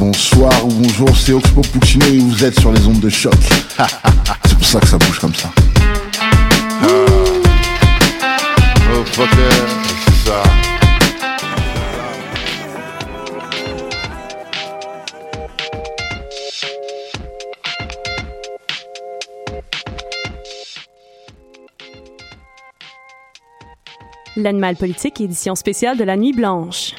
Bonsoir ou bonjour, c'est Oxpo Puccino et vous êtes sur les ondes de choc. c'est pour ça que ça bouge comme ça. Ah. Oh, c'est ça. L'animal politique, édition spéciale de la Nuit Blanche.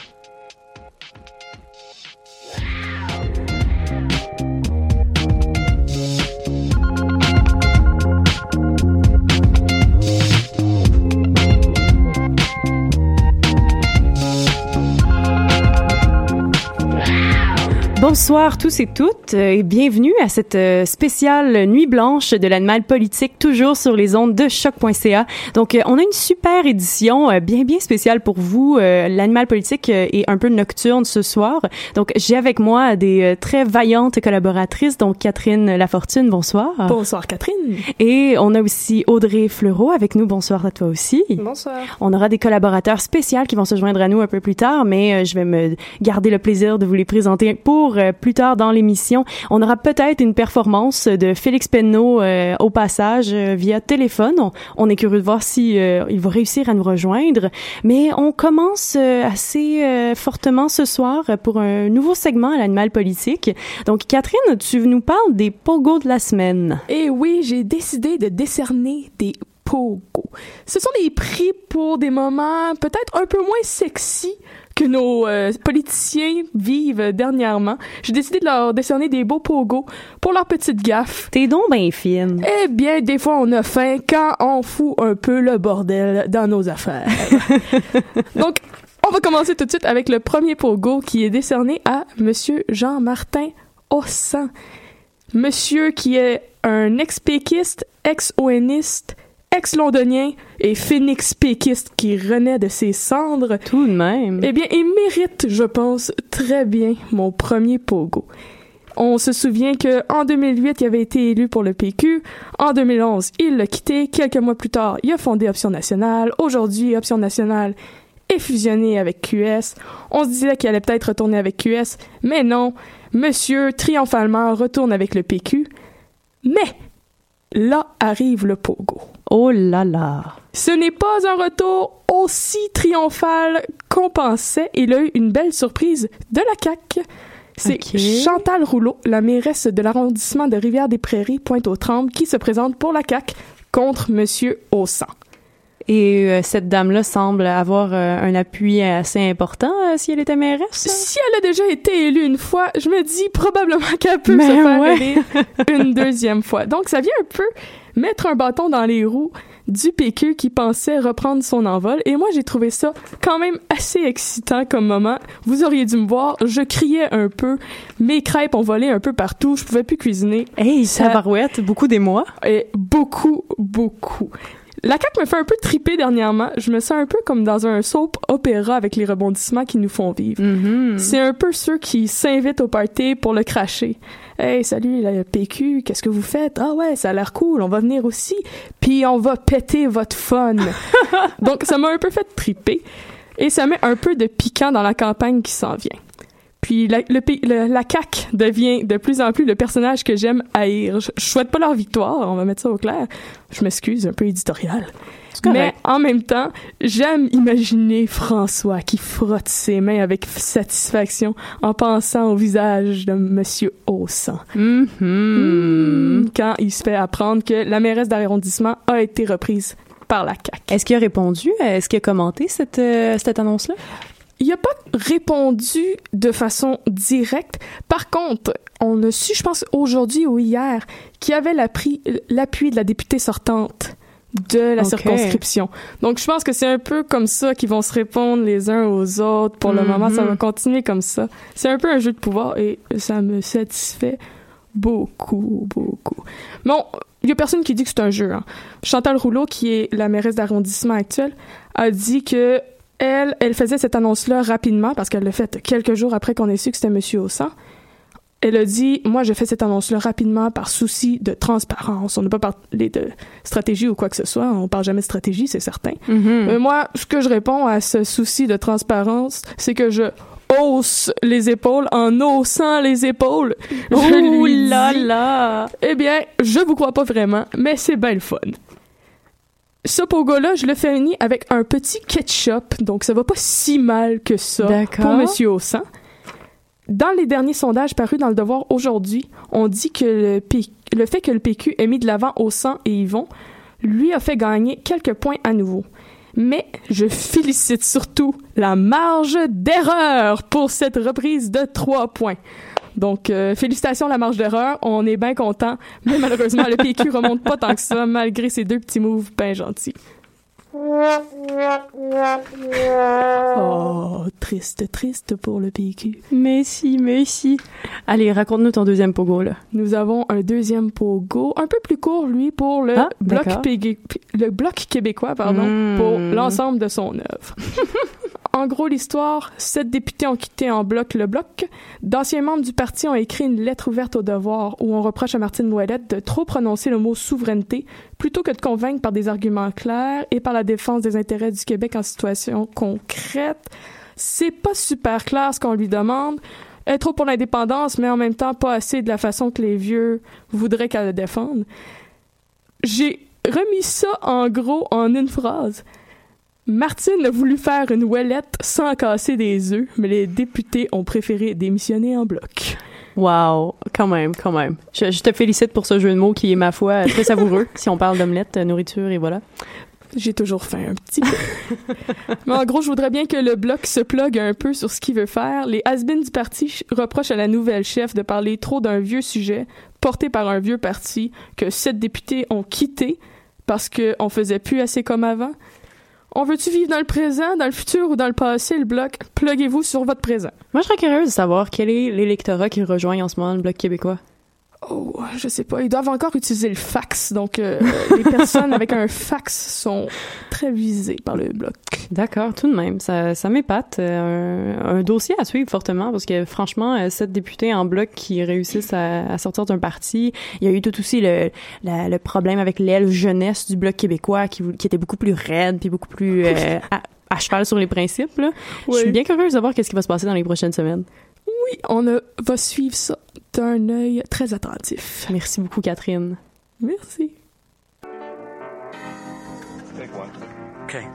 Bonsoir tous et toutes euh, et bienvenue à cette euh, spéciale nuit blanche de l'animal politique toujours sur les ondes de choc.ca. Donc euh, on a une super édition bien bien spéciale pour vous. L'animal politique est un peu nocturne ce soir. Donc j'ai avec moi des très vaillantes collaboratrices donc Catherine Lafortune, bonsoir. Bonsoir Catherine. Et on a aussi Audrey Fleureau avec nous. Bonsoir à toi aussi. Bonsoir. On aura des collaborateurs spéciaux qui vont se joindre à nous un peu plus tard, mais je vais me garder le plaisir de vous les présenter pour euh, plus tard dans l'émission. On aura peut-être une performance de Félix Penneau euh, au passage euh, via téléphone. On, est curieux de voir si il va réussir à nous rejoindre. Mais on commence assez fortement ce soir pour un nouveau segment à l'animal politique. Donc Catherine, tu nous parles des pogos de la semaine. Eh oui, j'ai décidé de décerner des pogos. Ce sont des prix pour des moments peut-être un peu moins sexy que nos euh, politiciens vivent dernièrement. J'ai décidé de leur décerner des beaux pogos pour leur petite gaffe. T'es donc bien fine. Eh bien, des fois, on a faim quand on fout un peu le bordel dans nos affaires. Donc, on va commencer tout de suite avec le premier pogo qui est décerné à Monsieur Jean-Martin Ossan. Monsieur qui est un ex-péquiste, ex-ONiste, ex-londonien et phoenix péquiste qui renaît de ses cendres. Tout de même. Eh bien, il mérite, je pense, très bien mon premier pogo. On se souvient que en 2008, il avait été élu pour le PQ. En 2011, il l'a quitté. Quelques mois plus tard, il a fondé Option Nationale. Aujourd'hui, Option Nationale est fusionné avec QS. On se disait qu'il allait peut-être retourner avec QS, mais non. Monsieur, triomphalement, retourne avec le PQ. Mais là arrive le pogo. Oh là là. Ce n'est pas un retour aussi triomphal qu'on pensait. Il a eu une belle surprise de la CAQ. C'est Chantal Rouleau, la mairesse de l'arrondissement de Rivière-des-Prairies, Pointe-aux-Trembles, qui se présente pour la CAQ contre Monsieur Aussan. Et euh, cette dame-là semble avoir euh, un appui assez important euh, si elle était mairesse. Si elle a déjà été élue une fois, je me dis probablement qu'elle peut se faire élire une deuxième fois. Donc ça vient un peu mettre un bâton dans les roues du PQ qui pensait reprendre son envol. Et moi, j'ai trouvé ça quand même assez excitant comme moment. Vous auriez dû me voir, je criais un peu. Mes crêpes ont volé un peu partout. Je pouvais plus cuisiner. Hey, ça barouette, beaucoup d'émoi. Et beaucoup, beaucoup. La CAQ me fait un peu triper dernièrement. Je me sens un peu comme dans un soap opéra avec les rebondissements qui nous font vivre. Mm-hmm. C'est un peu ceux qui s'invitent au party pour le cracher. Hey, salut la PQ, qu'est-ce que vous faites? Ah ouais, ça a l'air cool, on va venir aussi. Puis on va péter votre fun. Donc ça m'a un peu fait triper. Et ça met un peu de piquant dans la campagne qui s'en vient. Puis la, le, la CAQ devient de plus en plus le personnage que j'aime haïr. Je, je souhaite pas leur victoire, on va mettre ça au clair. Je m'excuse, un peu éditorial. Mais en même temps, j'aime imaginer François qui frotte ses mains avec satisfaction en pensant au visage de Monsieur Aussan. Mm-hmm. Mm, quand il se fait apprendre que la mairesse d'arrondissement a été reprise par la CAQ. Est-ce qu'il a répondu? Est-ce qu'il a commenté cette, euh, cette annonce-là? Il n'a pas répondu de façon directe. Par contre, on a su, je pense, aujourd'hui ou hier, qu'il y avait l'appui de la députée sortante de la circonscription. Donc, je pense que c'est un peu comme ça qu'ils vont se répondre les uns aux autres. Pour le moment, ça va Mhm. continuer comme ça. C'est un peu un jeu de pouvoir et ça me satisfait beaucoup, beaucoup. Bon, il y a personne qui dit que c'est un jeu. Hein. Chantal Rouleau, qui est la mairesse d'arrondissement actuelle, a dit que elle, elle faisait cette annonce-là rapidement parce qu'elle l'a faite quelques jours après qu'on ait su que c'était Monsieur Aussan. Elle a dit, moi, je fais cette annonce-là rapidement par souci de transparence. On n'a pas parlé de stratégie ou quoi que ce soit. On parle jamais de stratégie, c'est certain. Mhm. Mais moi, ce que je réponds à ce souci de transparence, c'est que je hausse les épaules en haussant les épaules. Je Ouh lui là dis, là! Eh bien, je vous crois pas vraiment, mais c'est bien le fun. Ce pogo-là, je le finis avec un petit ketchup, donc ça va pas si mal que ça pour Monsieur Aussan. Dans les derniers sondages parus dans le Devoir aujourd'hui, on dit que le, P- le fait que le PQ ait mis de l'avant Aussan et Yvon lui a fait gagner quelques points à nouveau. Mais je félicite surtout la marge d'erreur pour cette reprise de trois points. Donc, euh, félicitations la marge d'erreur. On est bien content. Mais malheureusement, le PQ remonte pas tant que ça, malgré ces deux petits moves bien gentils. Triste, triste pour le PQ. Mais si, mais si. Allez, raconte-nous ton deuxième pogo, là. Nous avons un deuxième pogo, un peu plus court, lui, pour le, Ah, bloc, le bloc québécois, pardon, Mm. pour l'ensemble de son œuvre. en gros, l'histoire, sept députés ont quitté en bloc le bloc. D'anciens membres du parti ont écrit une lettre ouverte au devoir où on reproche à Martine Ouellette de trop prononcer le mot souveraineté plutôt que de convaincre par des arguments clairs et par la défense des intérêts du Québec en situation concrète. C'est pas super clair ce qu'on lui demande. Elle est trop pour l'indépendance, mais en même temps pas assez de la façon que les vieux voudraient qu'elle le défende. J'ai remis ça en gros en une phrase. Martine a voulu faire une ouellette sans casser des œufs, mais les députés ont préféré démissionner en bloc. Wow, quand même, quand même. Je, je te félicite pour ce jeu de mots qui est, ma foi, très savoureux, si on parle d'omelette, nourriture et voilà. J'ai toujours faim un petit. Mais en gros, je voudrais bien que le bloc se plug un peu sur ce qu'il veut faire. Les has du parti ch- reprochent à la nouvelle chef de parler trop d'un vieux sujet porté par un vieux parti que sept députés ont quitté parce qu'on faisait plus assez comme avant. On veut-tu vivre dans le présent, dans le futur ou dans le passé, le bloc? Pluguez-vous sur votre présent. Moi, je serais curieuse de savoir quel est l'électorat qui rejoint en ce moment le Bloc québécois. Oh, je sais pas. Ils doivent encore utiliser le fax. Donc, euh, les personnes avec un fax sont très visées par le bloc. D'accord, tout de même. Ça, ça m'épate. Euh, un, un dossier à suivre fortement parce que franchement, euh, sept députés en bloc qui réussissent à, à sortir d'un parti. Il y a eu tout aussi le, la- le problème avec l'aile jeunesse du Bloc québécois qui, qui était beaucoup plus raide puis beaucoup plus euh, à, à cheval sur les principes. Là. Je suis Oui. bien curieuse de voir qu'est-ce qui va se passer dans les prochaines semaines. Oui, on a- va suivre ça d'un œil très attentif. Merci beaucoup, Catherine. Merci. Okay.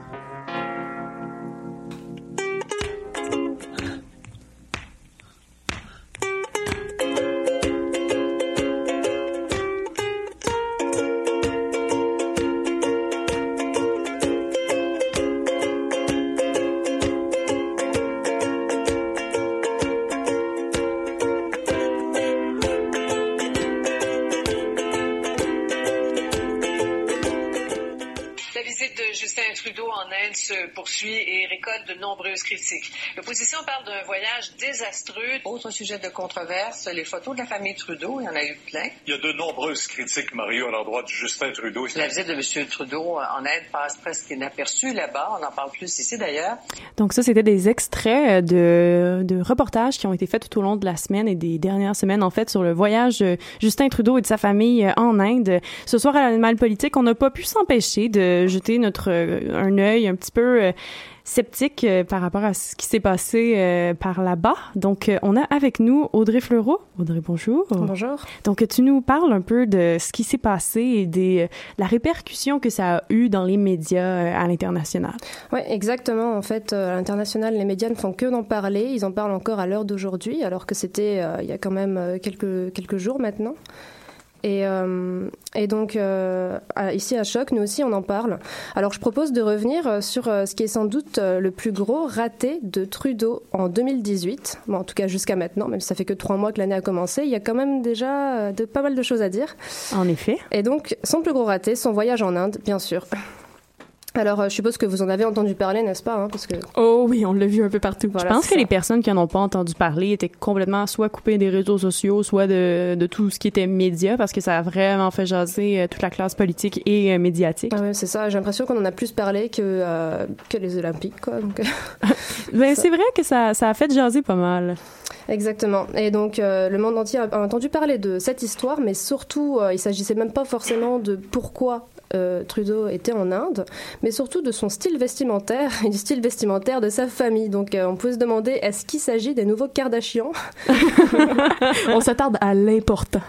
Nombreuses critiques. L'opposition parle d'un voyage désastreux. Autre sujet de controverse, les photos de la famille Trudeau, il y en a eu plein. Il y a de nombreuses critiques, Mario, à l'endroit de Justin Trudeau. La visite de M. Trudeau en Inde passe presque inaperçue là-bas. On en parle plus ici d'ailleurs. Donc ça, c'était des extraits de, de reportages qui ont été faits tout au long de la semaine et des dernières semaines, en fait, sur le voyage de Justin Trudeau et de sa famille euh, en Inde. Ce soir, à l'animal politique, on n'a pas pu s'empêcher de jeter notre euh, un œil un petit peu euh, sceptique euh, par rapport à ce qui s'est passé euh, par là-bas. Donc, euh, on a avec nous Audrey Fleureau. Audrey, bonjour. Bonjour. Donc, tu nous parles un peu de ce qui s'est passé et des, la répercussion que ça a eu dans les médias à l'international. Oui, exactement. En fait, à l'international, les médias ne font que d'en parler. Ils en parlent encore à l'heure d'aujourd'hui, alors que c'était euh, il y a quand même quelques, quelques jours maintenant. Et, euh, et donc, euh, ici à Choc, nous aussi, on en parle. Alors, je propose de revenir euh, sur ce qui est sans doute le plus gros raté de Trudeau en 2018. Bon, en tout cas, jusqu'à maintenant, même si ça fait que trois mois que l'année a commencé, il y a quand même déjà de, pas mal de choses à dire. En effet. Et donc, son plus gros raté, son voyage en Inde, bien sûr. Alors, euh, je suppose que vous en avez entendu parler, n'est-ce pas hein, Parce que Oh oui, on l'a vu un peu partout. Voilà, je pense que ça. les personnes qui en ont pas entendu parler étaient complètement soit coupées des réseaux sociaux, soit de, de tout ce qui était média, parce que ça a vraiment fait jaser euh, toute la classe politique et euh, médiatique. Ah ouais, c'est ça. J'ai l'impression qu'on en a plus parlé que, euh, que les Olympiques, quoi. Donc, Ben, c'est vrai que ça, ça a fait jaser pas mal. Exactement. Et donc, euh, le monde entier a a entendu parler de cette histoire, mais surtout, euh, il s'agissait même pas forcément de pourquoi euh, Trudeau était en Inde, mais surtout de son style vestimentaire et du style vestimentaire de sa famille. Donc euh, on peut se demander est-ce qu'il s'agit des nouveaux Kardashians? On s'attarde à l'important.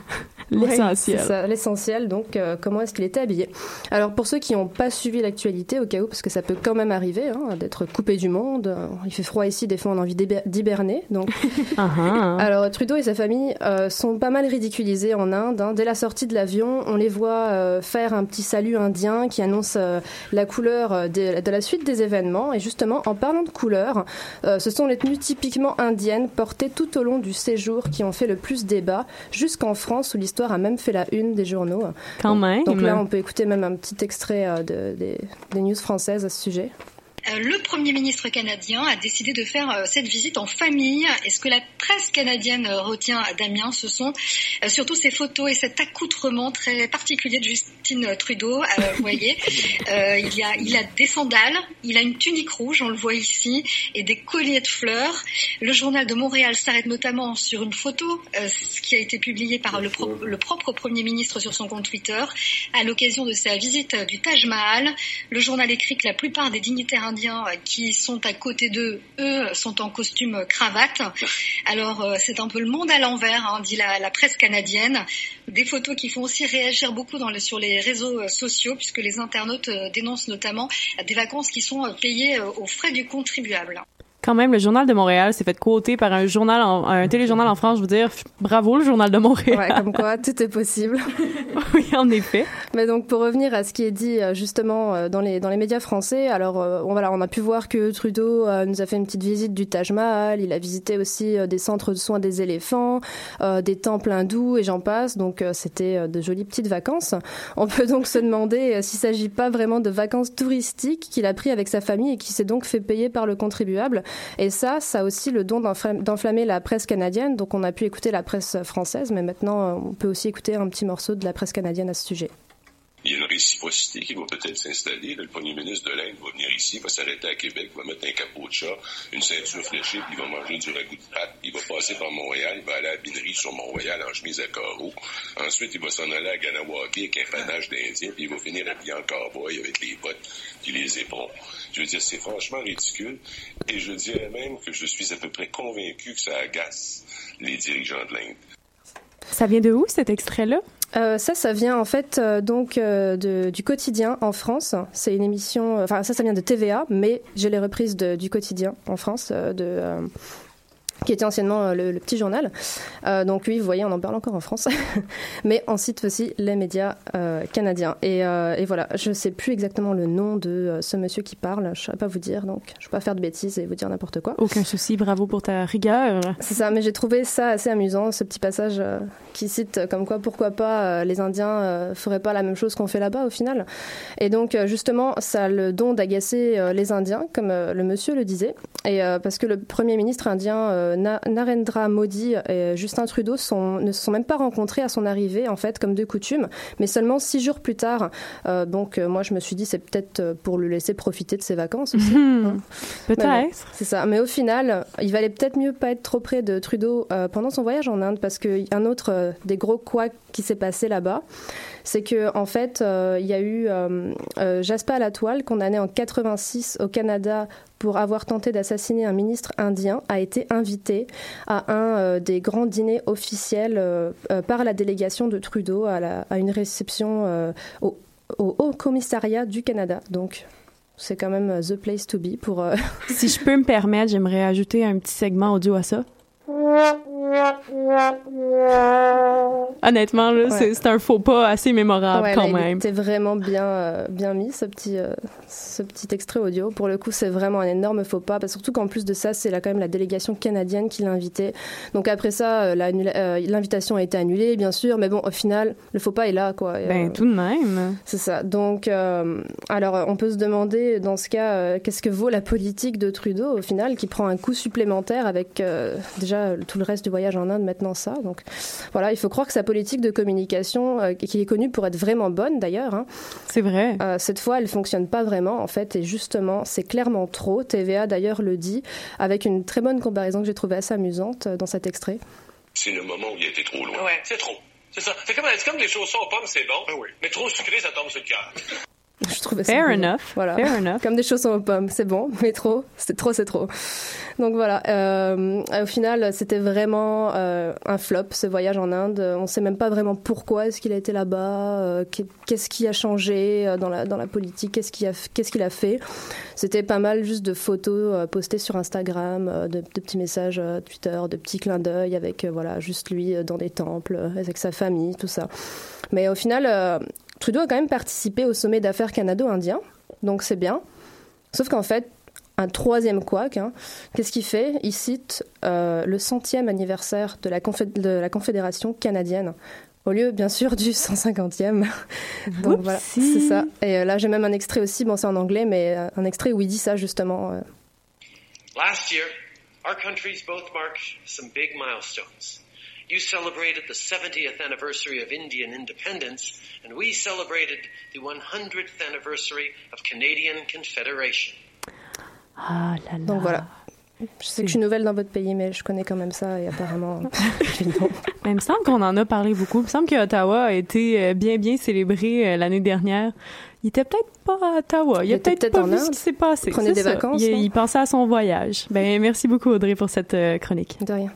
L'essentiel. Oui, l'essentiel. Donc, euh, comment est-ce qu'il était habillé Alors, pour ceux qui n'ont pas suivi l'actualité, au cas où, parce que ça peut quand même arriver, hein, d'être coupé du monde. euh, Il fait froid ici, des fois on a envie d'hiber- d'hiberner. Donc, ah. alors Trudeau et sa famille euh, sont pas mal ridiculisés en Inde. hein. Dès la sortie de l'avion, on les voit euh, faire un petit salut indien qui annonce la couleur de, de la suite des événements. Et justement, en parlant de couleurs, euh, ce sont les tenues typiquement indiennes portées tout au long du séjour qui ont fait le plus débat, jusqu'en France où l'histoire a même fait la une des journaux. Quand même. Donc là, on peut écouter même un petit extrait euh, de- des, des news françaises à ce sujet. Euh, Le Premier ministre canadien a décidé de faire euh, cette visite en famille. Et ce que la presse canadienne euh, retient, Damien, ce sont surtout ces photos et cet accoutrement très particulier de Justine Trudeau. Vous voyez, il, a, il a des sandales, il a une tunique rouge, on le voit ici, et des colliers de fleurs. Le journal de Montréal s'arrête notamment sur une photo ce qui a été publiée par le, pro- le propre Premier ministre sur son compte Twitter à l'occasion de sa visite du Taj Mahal. Le journal écrit que la plupart des dignitaires indiens euh, qui sont à côté d'eux, eux, sont en costume cravate. Alors euh, c'est un peu le monde à l'envers, hein, dit la, presse canadienne. Des photos qui font aussi réagir beaucoup sur les réseaux euh, sociaux, puisque les internautes dénoncent notamment des vacances qui sont payées aux frais du contribuable. Quand même, le Journal de Montréal s'est fait quoter par un journal, en- un téléjournal en France. Je veux dire, bravo le Journal de Montréal. Ouais, comme quoi, tout est possible. oui, en effet. Mais donc pour revenir à ce qui est dit euh, justement euh, dans les dans les médias français, alors euh, on, voilà, on a pu voir que Trudeau nous a fait une petite visite du Taj Mahal, il a visité aussi des centres de soins des éléphants, des temples hindous et j'en passe. Donc c'était de jolies petites vacances. On peut donc se demander s'il s'agit pas vraiment de vacances touristiques qu'il a pris avec sa famille et qui s'est donc fait payer par le contribuable. Et ça, ça a aussi le don d'enflam- d'enflammer la presse canadienne. Donc on a pu écouter la presse française, mais maintenant euh, on peut aussi écouter un petit morceau de la presse canadienne à ce sujet. Il y a une réciprocité qui va peut-être s'installer. Le premier ministre de l'Inde va venir ici, va s'arrêter à Québec, va mettre un capot de chat, une ceinture fléchée, puis il va manger du ragoût de pâte. Il va passer par Montréal, il va aller à la binerie sur Mont-Royal en chemise à carreaux. Ensuite, il va s'en aller à Ganawake avec un panache d'Indien, puis il va finir habillé en cowboy avec les bottes puis les éperons. Je veux dire, c'est franchement ridicule. Et je dirais même que je suis à peu près convaincu que ça agace les dirigeants de l'Inde. Ça vient de où, cet extrait-là? Euh, ça, ça vient en fait euh, donc euh, du quotidien en France. C'est une émission, euh, enfin ça, ça vient de TVA, mais j'ai les reprises de- du quotidien en France, de, qui était anciennement euh, le, le petit journal. Euh, donc oui, vous voyez, on en parle encore en France, mais on cite aussi les médias euh, canadiens. Et, euh, et voilà, je sais plus exactement le nom de ce monsieur qui parle. Je ne saurais pas vous dire, donc je ne vais pas faire de bêtises et vous dire n'importe quoi. Aucun souci, bravo pour ta rigueur. C'est ça, mais j'ai trouvé ça assez amusant, ce petit passage qui cite comme quoi pourquoi pas les Indiens euh, feraient pas la même chose qu'on fait là-bas au final. Et donc justement, ça a le don d'agacer les Indiens, comme le monsieur le disait, et parce que le premier ministre indien euh, Na- Narendra Modi et Justin Trudeau sont, ne se sont même pas rencontrés à son arrivée en fait, comme de coutume, mais seulement six jours plus tard. Euh, donc euh, moi je me suis dit c'est peut-être pour le laisser profiter de ses vacances aussi. hein. Peut-être. C'est ça. Mais au final, il valait peut-être mieux pas être trop près de Trudeau pendant son voyage en Inde parce qu'un autre des gros couacs qui s'est passé là-bas, c'est que en fait, euh, il y a eu euh, euh, Jasper Latoile, condamné en 86 au Canada pour avoir tenté d'assassiner un ministre indien, a été invité à un des grands dîners officiels par la délégation de Trudeau à, à une réception au, au Haut Commissariat du Canada. Donc, c'est quand même the place to be pour. Si je peux me permettre, j'aimerais ajouter un petit segment audio à ça. Honnêtement, Ouais. c'est- un faux pas assez mémorable Ouais, quand là, même. Il était vraiment bien, euh, bien mis, ce petit, euh, ce petit extrait audio. Pour le coup, c'est vraiment un énorme faux pas. parce- surtout qu'en plus de ça, c'est là quand même la délégation canadienne qui l'a invité. Donc après ça, euh, l'invitation a été annulée, bien sûr. Mais bon, au final, le faux pas est là, quoi. Et, Ben, tout de même. c'est ça. Donc, alors, on peut se demander, dans ce cas, qu'est-ce que vaut la politique de Trudeau, au final, qui prend un coup supplémentaire avec déjà tout le reste du voyage en Inde, maintenant ça. Donc, voilà, il faut croire que sa politique de communication, euh, qui est connue pour être vraiment bonne, d'ailleurs, hein, C'est vrai. euh, cette fois, elle fonctionne pas vraiment, en fait, et justement, c'est clairement trop. TVA, d'ailleurs, le dit, avec une très bonne comparaison que j'ai trouvée assez amusante euh, dans cet extrait. C'est le moment où il a été trop loin. Ouais. C'est trop. C'est ça. C'est comme, comme des chaussons aux pommes, c'est bon. Mais trop sucré, ça tombe sur le cœur. Je trouvais ça Fair beau. enough. Voilà. Fair enough. Comme des chaussons aux pommes, c'est bon, mais trop, c'est trop, c'est trop. Donc voilà. euh, au final, c'était vraiment euh, un flop ce voyage en Inde. On sait même pas vraiment pourquoi est-ce qu'il a été là-bas, euh, qu'est- qu'est-ce qui a changé euh, dans la dans la politique, qu'est-ce qu'il a qu'est-ce qu'il a fait. C'était pas mal juste de photos euh, postées sur Instagram, euh, de, de petits messages Twitter, de petits clins d'œil avec voilà juste lui dans des temples avec sa famille, tout ça. Mais au final, euh, Trudeau a quand même participé au sommet d'affaires canado-indien, donc c'est bien. Sauf qu'en fait, un troisième couac, hein, qu'est-ce qu'il fait? Il cite euh, le centième anniversaire de la, confé- de la Confédération canadienne. Au lieu, bien sûr, du 150e. Donc voilà, c'est ça. Et euh, là, j'ai même un extrait aussi, bon, c'est en anglais, mais euh, un extrait où il dit ça, justement. euh. Last year, our countries both marked some big milestones. You celebrated the 70th anniversary of Indian independence, and we celebrated the 100th anniversary of Canadian Confederation. Ah là là. Donc voilà. Je sais que je suis nouvelle dans votre pays, mais je connais quand même ça et apparemment, j'ai le nom. Mais il me semble qu'on en a parlé beaucoup. Il me semble que Ottawa a été euh, bien, bien célébré euh, l'année dernière. Il était peut-être pas à Ottawa. Il, Il a peut-être peut-être pas en vu ce Inde. qui s'est passé. Il prenait C'est des ça. vacances, Il, il pensait à son voyage. Ben, merci beaucoup, Audrey, pour cette euh, chronique. De rien.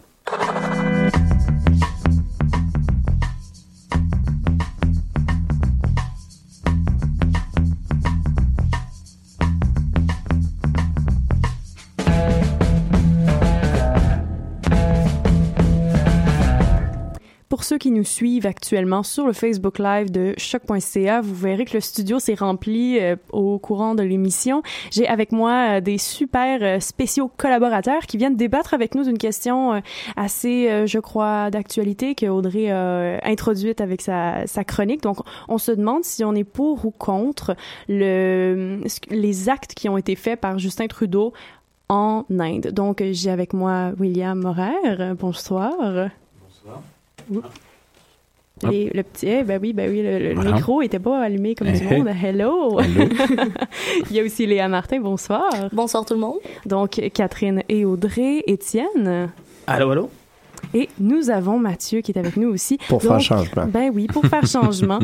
Ceux qui nous suivent actuellement sur le Facebook Live de choc.ca, vous verrez que le studio s'est rempli euh, au courant de l'émission. J'ai avec moi euh, des super euh, spéciaux collaborateurs qui viennent débattre avec nous d'une question assez, je crois, d'actualité que Audrey a introduite avec sa, chronique. Donc, on se demande si on est pour ou contre le, les actes qui ont été faits par Justin Trudeau en Inde. Donc, j'ai avec moi William Morer. Bonsoir. Oups. Les- le petit, eh, ben oui, ben oui, le, le Voilà. micro était pas allumé comme du hey. monde. Hello. Hello. Il y a aussi Léa Martin. Bonsoir. Bonsoir tout le monde. Donc Catherine et Audrey, Étienne. Allô, allô? Et nous avons Mathieu qui est avec nous aussi. Pour faire changement. Ben oui, pour faire changement.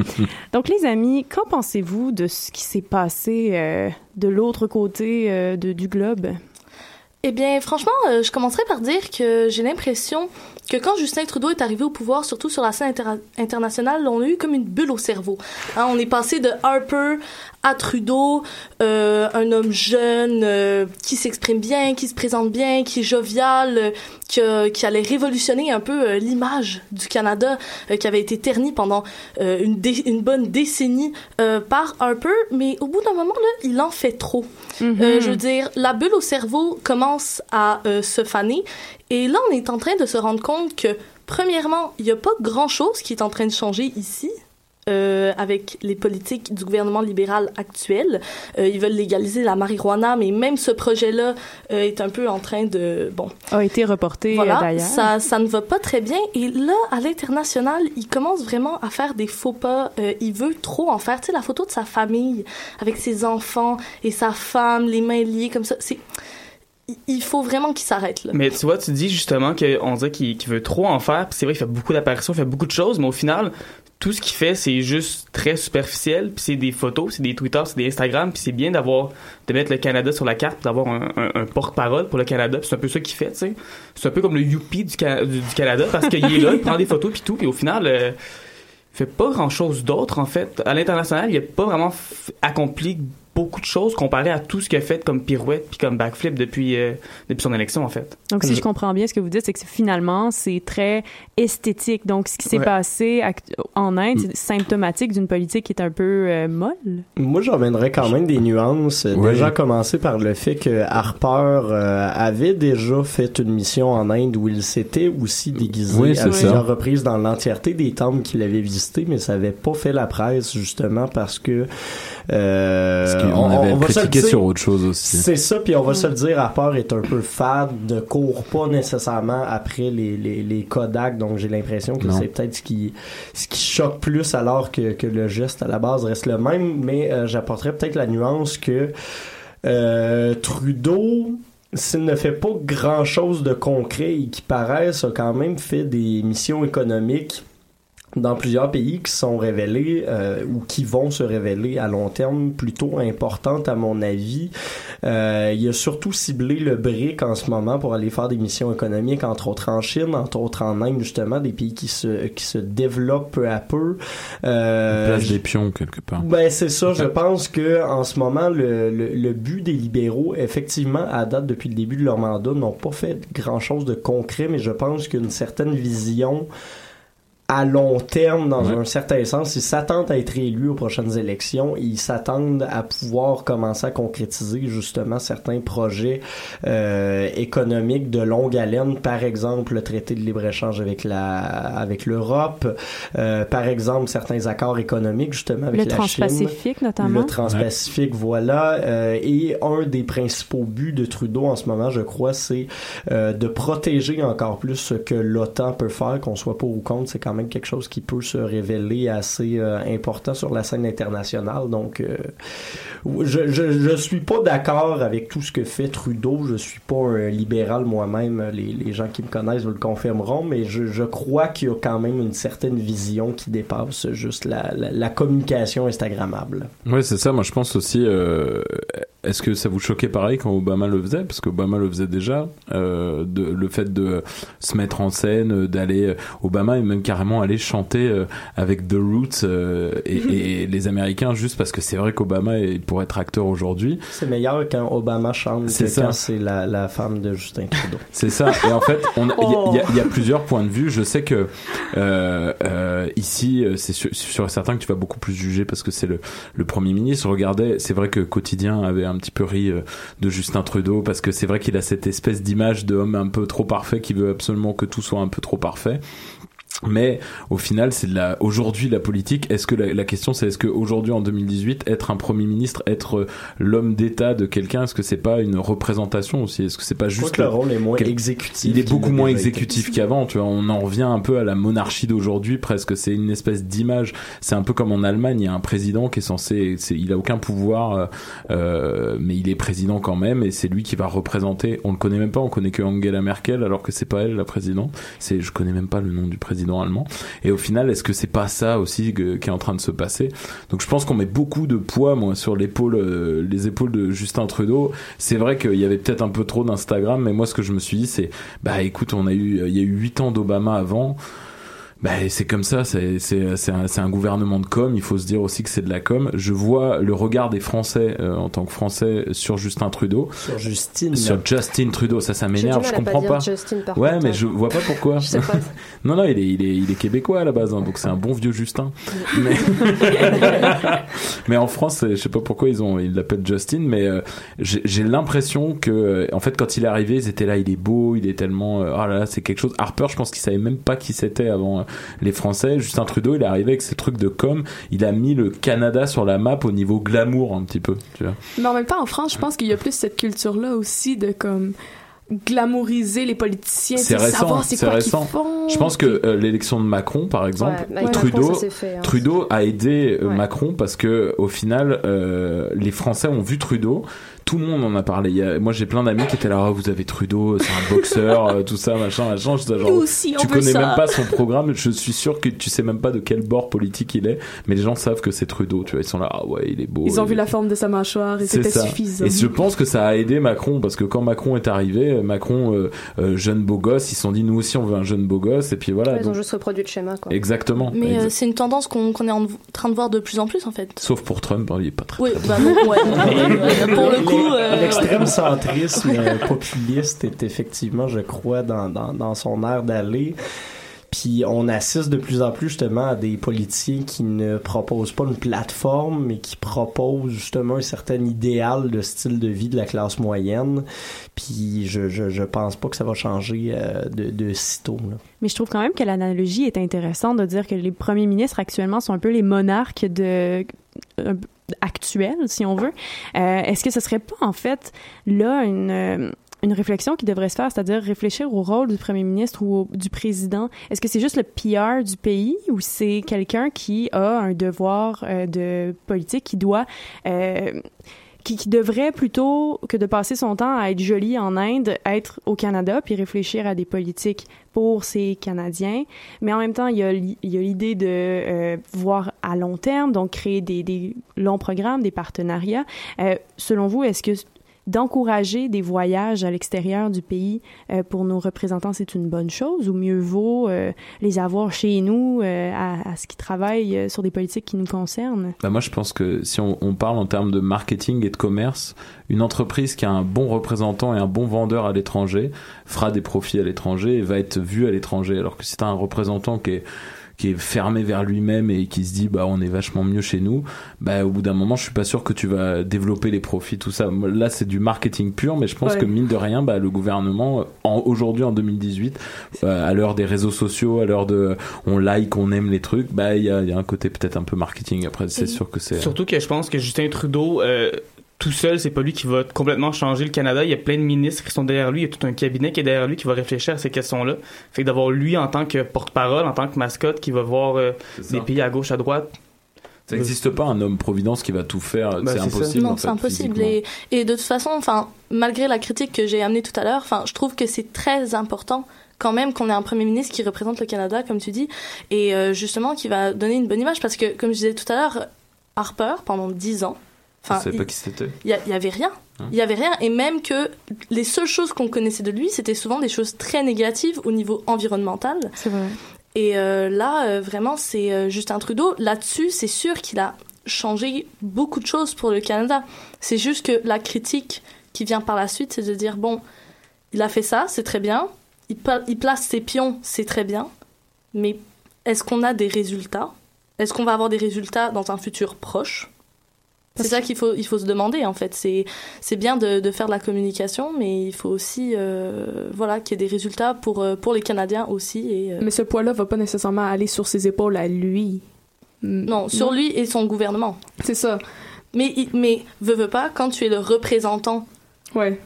Donc les amis, qu'en pensez-vous de ce qui s'est passé euh, de l'autre côté euh, de- du globe? Eh bien, franchement, euh, je commencerai par dire que j'ai l'impression que quand Justin Trudeau est arrivé au pouvoir, surtout sur la scène inter- internationale, on a eu comme une bulle au cerveau. Hein, on est passé de Harper à Trudeau, euh, un homme jeune euh, qui s'exprime bien, qui se présente bien, qui est jovial, euh, qui allait révolutionner un peu l'image du Canada, qui avait été ternie pendant une, bonne décennie par Harper. Mais au bout d'un moment, là, il en fait trop. Euh, je veux dire, la bulle au cerveau commence à se faner. Et là, on est en train de se rendre compte que, premièrement, il n'y a pas grand-chose qui est en train de changer ici. Euh, avec les politiques du gouvernement libéral actuel. Euh, ils veulent légaliser la marijuana, mais même ce projet-là euh, est un peu en train de... Bon, A été reporté voilà, d'ailleurs. ça, ça ne va pas très bien. Et là, à l'international, il commence vraiment à faire des faux pas. Euh, il veut trop en faire. Tu sais, la photo de sa famille avec ses enfants et sa femme, les mains liées comme ça, c'est... il- faut vraiment qu'il s'arrête, là. Mais tu vois, tu dis justement qu'on dirait qu'il qu'il veut trop en faire, puis c'est vrai qu'il fait beaucoup d'apparitions, il fait beaucoup de choses, mais au final, tout ce qu'il fait, c'est juste très superficiel, puis c'est des photos, c'est des Twitter, c'est des Instagram, puis c'est bien d'avoir, de mettre le Canada sur la carte, d'avoir un, un- porte-parole pour le Canada, c'est un peu ça qu'il fait, tu sais. C'est un peu comme le Youpi du, du, Canada, parce qu'il est là, il prend des photos, puis tout, puis au final, euh, il fait pas grand-chose d'autre, en fait. À l'international, il a pas vraiment accompli beaucoup de choses comparé à tout ce qu'il a fait comme pirouette puis comme backflip depuis, euh, depuis son élection, en fait. Donc, si je comprends bien, ce que vous dites, c'est que finalement, c'est très esthétique. Donc, ce qui s'est Ouais. passé en Inde, c'est symptomatique d'une politique qui est un peu euh, molle. Moi, j'en reviendrais quand même des nuances. Ouais. Déjà, commencer par le fait que Harper euh, avait déjà fait une mission en Inde où il s'était aussi déguisé Oui, à plusieurs reprises dans l'entièreté des temples qu'il avait visités, mais ça avait pas fait la presse, justement, parce que... Euh, Qu'on avait le critiqué sur autre chose aussi. C'est ça, puis on va se le dire, Harper est un peu fade, ne court pas nécessairement après les, les, les Kodak, donc j'ai l'impression que c'est peut-être ce qui, ce qui choque plus alors que, que le geste à la base reste le même, mais euh, j'apporterais peut-être la nuance que euh, Trudeau, s'il ne fait pas grand-chose de concret et qui paraisse, a quand même fait des missions économiques dans plusieurs pays qui sont révélés euh, ou qui vont se révéler à long terme plutôt importantes à mon avis. Euh, il a surtout ciblé le BRIC en ce moment pour aller faire des missions économiques, entre autres en Chine, entre autres en Inde justement, des pays qui se qui se développent peu à peu. Euh, place des pions quelque part. Ben c'est ça. Je pense que en ce moment le, le, le but des libéraux, effectivement, à date depuis le début de leur mandat, n'ont pas fait grand chose de concret, mais je pense qu'une certaine vision à long terme, dans Ouais. un certain sens, ils s'attendent à être élus aux prochaines élections. Ils s'attendent à pouvoir commencer à concrétiser justement certains projets euh, économiques de longue haleine. Par exemple, le traité de libre-échange avec la avec l'Europe. Euh, par exemple, certains accords économiques justement avec Le la Transpacifique, Chine. notamment. Le Transpacifique, voilà. Euh, et un des principaux buts de Trudeau en ce moment, je crois, c'est euh, de protéger encore plus ce que l'OTAN peut faire, qu'on soit pour ou contre. C'est quand même quelque chose qui peut se révéler assez euh, important sur la scène internationale. Donc, euh, je, je, suis pas d'accord avec tout ce que fait Trudeau. Je suis pas un libéral moi-même. Les, les gens qui me connaissent le confirmeront, mais je, je crois qu'il y a quand même une certaine vision qui dépasse juste la, la, communication Instagrammable. Ouais, c'est ça. Moi, je pense aussi. euh, Est-ce que ça vous choquait pareil quand Obama le faisait? Parce qu'Obama le faisait déjà. Euh, de, le fait de se mettre en scène, euh, d'aller. euh, Obama est même carrément allé chanter avec The Roots euh, et, et les Américains, juste parce que c'est vrai qu'Obama pour être acteur aujourd'hui. C'est meilleur quand Obama chante C'est que ça. quand c'est la, la femme de Justin Trudeau. C'est ça. Et en fait, il y, a- Oh. y y plusieurs points de vue. Je sais que euh, ici, c'est sûr, sûr et certain que tu vas beaucoup plus juger parce que c'est le, le premier ministre. Regardez, c'est vrai que quotidien avait un petit peu ri euh, de Justin Trudeau parce que c'est vrai qu'il a cette espèce d'image de homme un peu trop parfait qui veut absolument que tout soit un peu trop parfait. Mais au final, c'est la aujourd'hui la politique. Est-ce que la, la question c'est est-ce que aujourd'hui en 2018 être un premier ministre, être euh, l'homme d'État de quelqu'un, est-ce que c'est pas une représentation aussi? Est-ce que c'est pas juste que le rôle est moins exécutif. il est beaucoup moins exécutif qu'avant, tu vois. On en revient un peu à la monarchie d'aujourd'hui, presque. C'est une espèce d'image. C'est un peu comme en Allemagne, il y a un président qui est censé, c'est, il a aucun pouvoir, euh, euh, mais il est président quand même, et c'est lui qui va représenter. On le connaît même pas, on connaît que Angela Merkel, alors que c'est pas elle la présidente. C'est, je connais même pas le nom du président Et au final, est-ce que c'est pas ça aussi que- qui est en train de se passer? Donc je pense qu'on met beaucoup de poids, moi, sur l'épaule, euh, les épaules de Justin Trudeau. C'est vrai qu'il y avait peut-être un peu trop d'Instagram, mais moi, ce que je me suis dit, c'est, bah écoute, on a eu, il y a eu huit ans d'Obama avant. Bah, c'est comme ça, c'est c'est c'est un, c'est un gouvernement de com. Il faut se dire aussi que c'est de la com. Je vois le regard des Français euh, en tant que Français sur Justin Trudeau, Sur Justine. sur Justin Trudeau. Ça, ça m'énerve. Je pas comprends dire pas. Justin, par ouais, contre, mais hein. je vois pas pourquoi. Je sais pas. non, non, il est, il est, il est québécois à la base, hein, donc c'est un bon vieux Justin. Mais, mais en France, je sais pas pourquoi ils ont, ils l'appellent Justin, mais euh, j'ai j'ai l'impression que, en fait, quand il est arrivé, ils étaient là, il est beau, il est tellement, euh, oh là là, c'est quelque chose. Harper, je pense qu'il savait même pas qui c'était avant euh, les Français. Justin Trudeau, il est arrivé avec ses trucs de com, il a mis le Canada sur la map au niveau glamour un petit peu, tu vois. Mais en même temps, en France, je pense qu'il y a plus cette culture-là aussi de comme glamouriser les politiciens, C'est récent, savoir c'est quoi récent. font. Je pense que euh, l'élection de Macron, par exemple, Ouais, Trudeau, Macron, fait, hein. Trudeau a aidé euh, Ouais. Macron parce que au final, euh, les Français ont vu Trudeau. Tout le monde en a parlé. Il y a- moi, j'ai plein d'amis qui étaient là. Ah, vous avez Trudeau, c'est un boxeur, euh, tout ça, machin, machin. J'étais genre, Nous aussi, on tu veut connais ça. même pas son programme. Je suis sûr que tu sais même pas de quel bord politique il est. Mais les gens savent que c'est Trudeau. Tu vois, ils sont là. Ah ouais, il est beau. Ils ont vu est la forme de sa mâchoire et c'est c'était ça. suffisant. Et je pense que ça a aidé Macron parce que quand Macron est arrivé, Macron euh, euh, jeune beau gosse, ils se sont dit nous aussi on veut un jeune beau gosse et puis voilà. Ouais, ils ont donc- juste reproduit le schéma, quoi. Exactement. Mais euh, c'est une tendance qu'on est en train de voir de plus en plus en fait. Sauf pour Trump, hein, il est pas très. Oui, bah non, ouais. Pour le coup, euh, L'extrême centrisme euh, populiste est effectivement, je crois, dans, dans, dans son air d'aller. Puis on assiste de plus en plus justement à des politiciens qui ne proposent pas une plateforme, mais qui proposent justement un certain idéal de style de vie de la classe moyenne. Puis je, je, je pense pas que ça va changer euh, de, de sitôt. Là. Mais je trouve quand même que l'analogie est intéressante de dire que les premiers ministres actuellement sont un peu les monarques de actuels, si on veut. Euh, Est-ce que ce serait pas en fait là une euh, une réflexion qui devrait se faire, c'est-à-dire réfléchir au rôle du premier ministre ou du président? Est-ce que c'est juste le PR du pays ou c'est quelqu'un qui a un devoir euh, de politique qui doit euh, qui, devrait plutôt que de passer son temps à être joli en Inde, être au Canada puis réfléchir à des politiques pour ces Canadiens. Mais en même temps, il y a l'idée de euh, voir à long terme, donc créer des, des longs programmes, des partenariats. Euh, selon vous, est-ce que d'encourager des voyages à l'extérieur du pays euh, pour nos représentants, c'est une bonne chose ou mieux vaut euh, les avoir chez nous euh, à, à ce qui travaillent euh, sur des politiques qui nous concernent? Bah moi, je pense que si on, on parle en termes de marketing et de commerce, une entreprise qui a un bon représentant et un bon vendeur à l'étranger fera des profits à l'étranger et va être vue à l'étranger. Alors que si tu un représentant qui est qui est fermé vers lui-même et qui se dit bah on est vachement mieux chez nous bah au bout d'un moment je suis pas sûr que tu vas développer les profits tout ça. Là c'est du marketing pur mais je pense Ouais. que mine de rien bah le gouvernement en, aujourd'hui en 2018 euh, à l'heure des réseaux sociaux à l'heure de on like on aime les trucs bah il y a, il y a un côté peut-être un peu marketing. Après c'est sûr que c'est Surtout que je pense que Justin Trudeau, euh, tout seul, c'est pas lui qui va complètement changer le Canada. Il y a plein de ministres qui sont derrière lui. Il y a tout un cabinet qui est derrière lui qui va réfléchir à ces questions-là. Fait que d'avoir lui en tant que porte-parole, en tant que mascotte, qui va voir euh, des pays à gauche, à droite. Ça n'existe pas un homme providence qui va tout faire. Bah, c'est ça. impossible. non, c'est impossible. Et, et de toute façon, enfin, malgré la critique que j'ai amenée tout à l'heure, enfin, je trouve que c'est très important quand même qu'on ait un premier ministre qui représente le Canada, comme tu dis, et euh, justement qui va donner une bonne image, parce que, comme je disais tout à l'heure, Harper, pendant 10 ans, enfin, il pas qui c'était. il y, avait rien. Hein Il y avait rien, et même que les seules choses qu'on connaissait de lui, c'était souvent des choses très négatives au niveau environnemental. C'est vrai. Et euh, là, euh, vraiment, c'est euh, Justin Trudeau. Là-dessus, c'est sûr qu'il a changé beaucoup de choses pour le Canada. C'est juste que la critique qui vient par la suite, c'est de dire bon, il a fait ça, c'est très bien. Il place ses pions, c'est très bien. Mais est-ce qu'on a des résultats? Est-ce qu'on va avoir des résultats dans un futur proche? C'est ça qu'il faut, il faut se demander en fait. C'est, c'est bien de, de faire de la communication, mais il faut aussi, euh, voilà, qu'il y ait des résultats pour, euh, pour les Canadiens aussi. Et, euh, Mais ce poids-là va pas nécessairement aller sur ses épaules à lui. Non, sur lui et son gouvernement. C'est ça. Mais, mais veux, veux pas, quand tu es le représentant, ouais.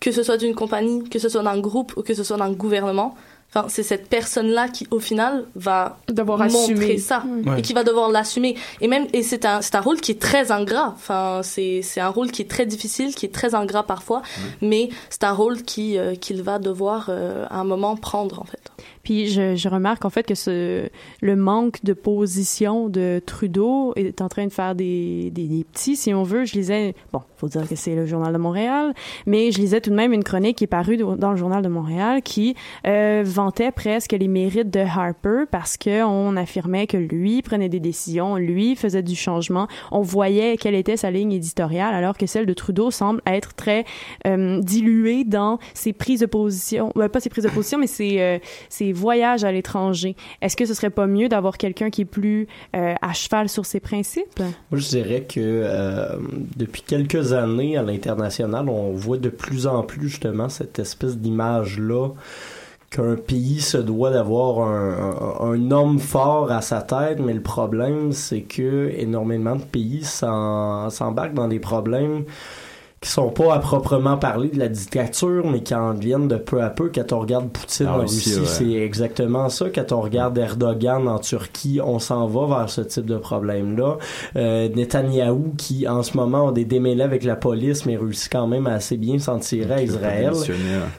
que ce soit d'une compagnie, que ce soit d'un groupe ou que ce soit d'un gouvernement, enfin, c'est cette personne-là qui, au final, va Devoir montrer assumer. ça Ouais. et qui va devoir l'assumer. Et même, et c'est un, c'est un rôle qui est très ingrat. Enfin, c'est, c'est un rôle qui est très difficile, qui est très ingrat parfois, mais c'est un rôle qui, euh, qu'il va devoir euh, à un moment prendre, en fait. Puis je, je remarque en fait que ce, le manque de position de Trudeau est en train de faire des, des, petits, si on veut. Je lisais, bon, faut dire que c'est le Journal de Montréal, mais je lisais tout de même une chronique qui est parue dans le Journal de Montréal qui euh, vantait presque les mérites de Harper parce que on affirmait que lui prenait des décisions, lui faisait du changement. On voyait quelle était sa ligne éditoriale, alors que celle de Trudeau semble être très euh, diluée dans ses prises de position, euh, pas ses prises de position, mais ses, euh, ses voyages à l'étranger. Est-ce que ce serait pas mieux d'avoir quelqu'un qui est plus euh, à cheval sur ses principes? Moi, je dirais que euh, depuis quelques années à l'international, on voit de plus en plus justement cette espèce d'image-là qu'un pays se doit d'avoir un, un, homme fort à sa tête, mais le problème, c'est que énormément de pays s'embarquent dans des problèmes qui sont pas à proprement parler de la dictature, mais qui en viennent de peu à peu. Quand on regarde Poutine La en Russie, ouais. c'est exactement ça. Quand on regarde Erdogan en Turquie, on s'en va vers ce type de problème-là. Euh, Netanyahou, qui en ce moment a des démêlés avec la police, mais réussit quand même à assez bien s'en tirer à Israël.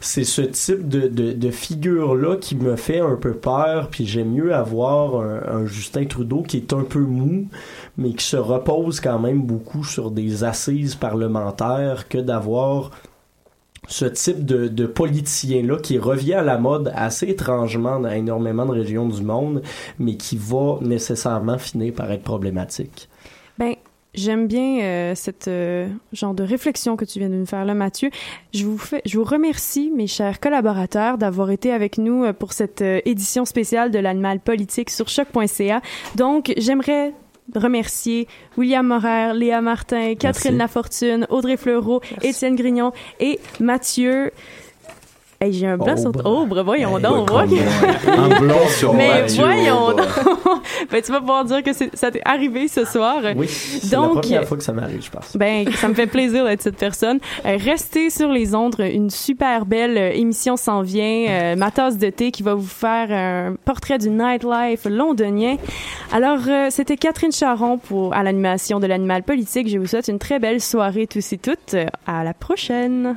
C'est ce type de, de, de figure-là qui me fait un peu peur, puis j'aime mieux avoir un, un Justin Trudeau qui est un peu mou, mais qui se repose quand même beaucoup sur des assises parlementaires que d'avoir ce type de, politicien-là qui revient à la mode assez étrangement dans énormément de régions du monde, mais qui va nécessairement finir par être problématique. Ben, j'aime bien euh, cette euh, genre de réflexion que tu viens de nous faire là, Mathieu. Je vous je vous remercie, mes chers collaborateurs, d'avoir été avec nous euh, pour cette euh, édition spéciale de l'animal politique sur choc.ca. Donc, j'aimerais remercier William Morer, Léa Martin, Catherine Lafortune, Audrey Fleureau, Étienne Grignon et Mathieu. Hey, j'ai un blanc sur Aubre. Aubre, voyons Hey, donc, comme voyons. moi. Un blanc sur Mais Mathieu voyons Aubre. donc. ben, tu vas pouvoir dire que ça t'est arrivé ce soir. Oui, c'est la Donc, première fois que ça m'arrive, je pense. ben, ça me fait plaisir d'être cette personne. Euh, restez sur les ondes, une super belle euh, émission s'en vient, euh, ma tasse de thé qui va vous faire un portrait du nightlife londonien. Alors, euh, c'était Catherine Charon pour à l'animation de l'animal politique. Je vous souhaite une très belle soirée tous et toutes. À la prochaine.